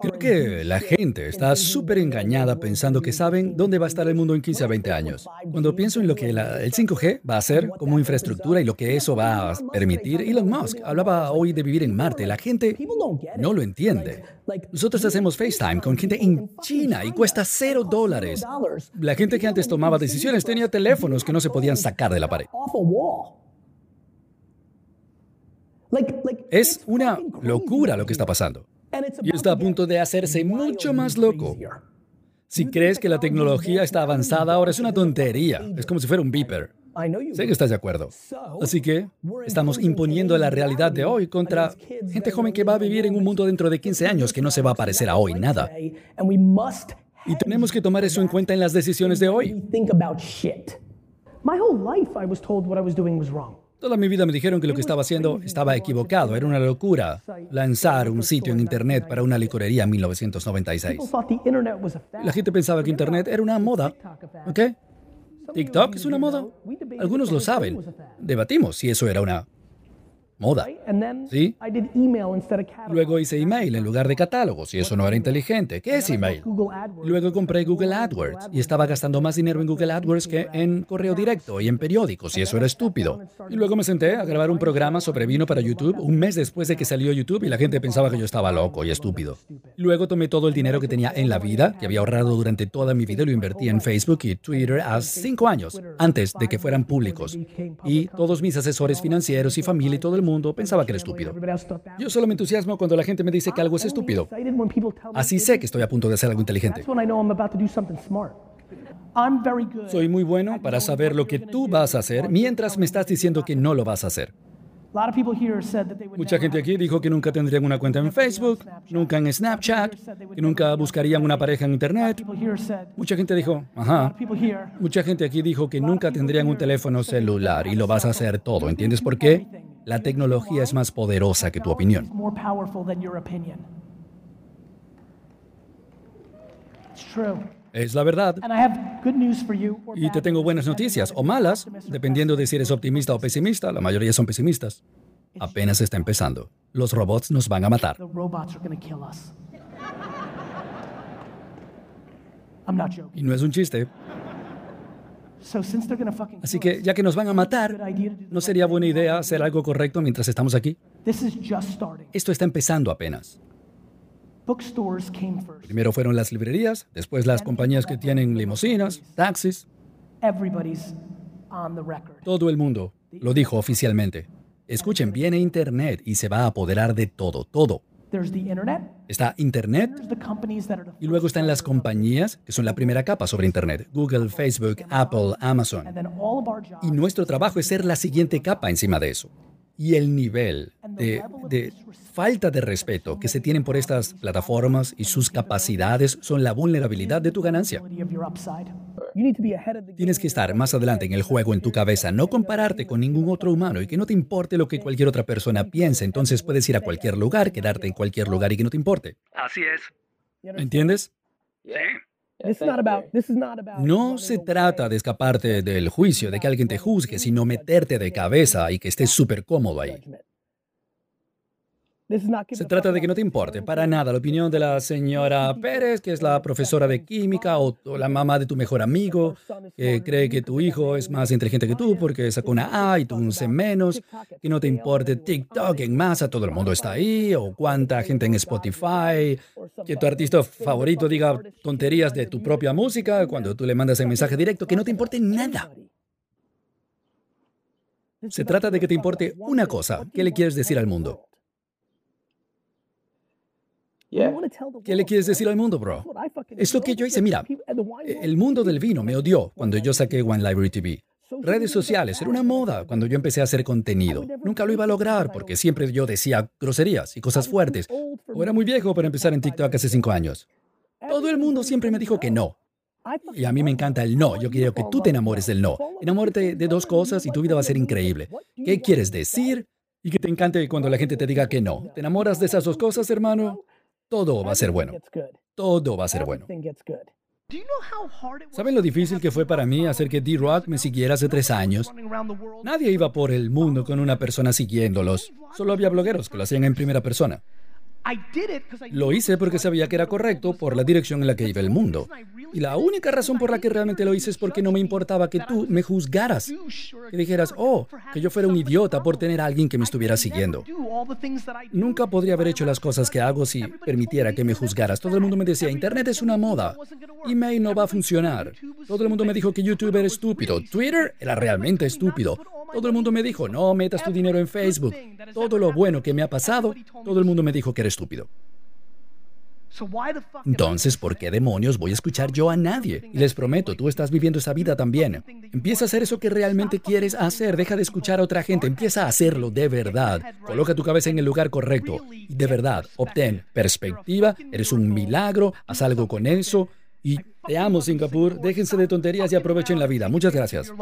Creo que la gente está súper engañada pensando que saben dónde va a estar el mundo en 15 a 20 años. Cuando pienso en lo que el 5G va a hacer como infraestructura y lo que eso va a permitir, Elon Musk hablaba hoy de vivir en Marte. La gente no lo entiende. Nosotros hacemos FaceTime con gente en China y cuesta cero dólares. La gente que antes tomaba decisiones tenía teléfonos que no se podían sacar de la pared. Es una locura lo que está pasando. Y está a punto de hacerse mucho más loco. Si crees que la tecnología está avanzada ahora, es una tontería. Es como si fuera un beeper. Sé que estás de acuerdo. Así que estamos imponiendo la realidad de hoy contra gente joven que va a vivir en un mundo dentro de 15 años que no se va a parecer a hoy nada. Y tenemos que tomar eso en cuenta en las decisiones de hoy. Toda mi vida me dijeron que lo que estaba haciendo estaba equivocado, era una locura lanzar un sitio en Internet para una licorería en 1996. La gente pensaba que Internet era una moda, ¿ok? TikTok es una moda. Algunos lo saben. Debatimos si eso era una moda. ¿Sí? Luego hice email en lugar de catálogos y eso no era inteligente. ¿Qué es email? Luego compré Google AdWords y estaba gastando más dinero en Google AdWords que en correo directo y en periódicos y eso era estúpido. Y luego me senté a grabar un programa sobre vino para YouTube un mes después de que salió YouTube y la gente pensaba que yo estaba loco y estúpido. Luego tomé todo el dinero que tenía en la vida, que había ahorrado durante toda mi vida y lo invertí en Facebook y Twitter hace cinco años, antes de que fueran públicos. Y todos mis asesores financieros y familia y todo el mundo pensaba que era estúpido. Yo solo me entusiasmo cuando la gente me dice que algo es estúpido. Así sé que estoy a punto de hacer algo inteligente. Soy muy bueno para saber lo que tú vas a hacer mientras me estás diciendo que no lo vas a hacer. Mucha gente aquí dijo que nunca tendrían una cuenta en Facebook, nunca en Snapchat, que nunca buscarían una pareja en Internet. Mucha gente dijo, ajá. Mucha gente aquí dijo que nunca tendrían un teléfono celular y lo vas a hacer todo. ¿Entiendes por qué? La tecnología es más poderosa que tu opinión. Es la verdad. Y te tengo buenas noticias o malas, dependiendo de si eres optimista o pesimista. La mayoría son pesimistas. Apenas está empezando. Los robots nos van a matar. Y no es un chiste. Así que ya que nos van a matar, ¿no sería buena idea hacer algo correcto mientras estamos aquí? Esto está empezando apenas. Primero fueron las librerías, después las compañías que tienen limusinas, taxis. Todo el mundo lo dijo oficialmente. Escuchen, viene Internet y se va a apoderar de todo, todo. Está Internet y luego están las compañías que son la primera capa sobre Internet. Google, Facebook, Apple, Amazon. Y nuestro trabajo es ser la siguiente capa encima de eso. Y el nivel de, de falta de respeto que se tienen por estas plataformas y sus capacidades son la vulnerabilidad de tu ganancia. Tienes que estar más adelante en el juego en tu cabeza, no compararte con ningún otro humano y que no te importe lo que cualquier otra persona piense. Entonces puedes ir a cualquier lugar, quedarte en cualquier lugar y que no te importe. Así es. ¿Entiendes? Sí. No se trata de escaparte del juicio, de que alguien te juzgue, sino meterte de cabeza y que estés súper cómodo ahí. Se trata de que no te importe para nada la opinión de la señora Pérez, que es la profesora de química, o, la mamá de tu mejor amigo, que cree que tu hijo es más inteligente que tú porque sacó una A y tú un C menos, que no te importe TikTok en masa, todo el mundo está ahí, o cuánta gente en Spotify, que tu artista favorito diga tonterías de tu propia música cuando tú le mandas el mensaje directo, que no te importe nada. Se trata de que te importe una cosa, ¿qué le quieres decir al mundo? ¿Qué le quieres decir al mundo, bro? Es lo que yo hice. Mira, el mundo del vino me odió cuando yo saqué One Library TV. Redes sociales, era una moda cuando yo empecé a hacer contenido. Nunca lo iba a lograr porque siempre yo decía groserías y cosas fuertes. O era muy viejo para empezar en TikTok hace cinco años. Todo el mundo siempre me dijo que no. Y a mí me encanta el no. Yo quiero que tú te enamores del no. Enamórate de dos cosas y tu vida va a ser increíble. ¿Qué quieres decir? Y que te encante cuando la gente te diga que no. ¿Te enamoras de esas dos cosas, hermano? Todo va a ser bueno. Todo va a ser bueno. ¿Saben lo difícil que fue para mí hacer que D-Rock me siguiera hace tres años? Nadie iba por el mundo con una persona siguiéndolos. Solo había blogueros que lo hacían en primera persona. Lo hice porque sabía que era correcto por la dirección en la que iba el mundo. Y la única razón por la que realmente lo hice es porque no me importaba que tú me juzgaras. Que dijeras, oh, que yo fuera un idiota por tener a alguien que me estuviera siguiendo. Nunca podría haber hecho las cosas que hago si permitiera que me juzgaras. Todo el mundo me decía, Internet es una moda. Email no va a funcionar. Todo el mundo me dijo que YouTube era estúpido. Twitter era realmente estúpido. Todo el mundo me dijo, no metas tu dinero en Facebook. Todo lo bueno que me ha pasado, todo el mundo me dijo que era estúpido. Entonces, ¿por qué demonios voy a escuchar yo a nadie? Y les prometo, tú estás viviendo esa vida también. Empieza a hacer eso que realmente quieres hacer. Deja de escuchar a otra gente. Empieza a hacerlo de verdad. Coloca tu cabeza en el lugar correcto. Y de verdad, obtén perspectiva. Eres un milagro. Haz algo con eso. Y te amo, Singapur. Déjense de tonterías y aprovechen la vida. Muchas gracias.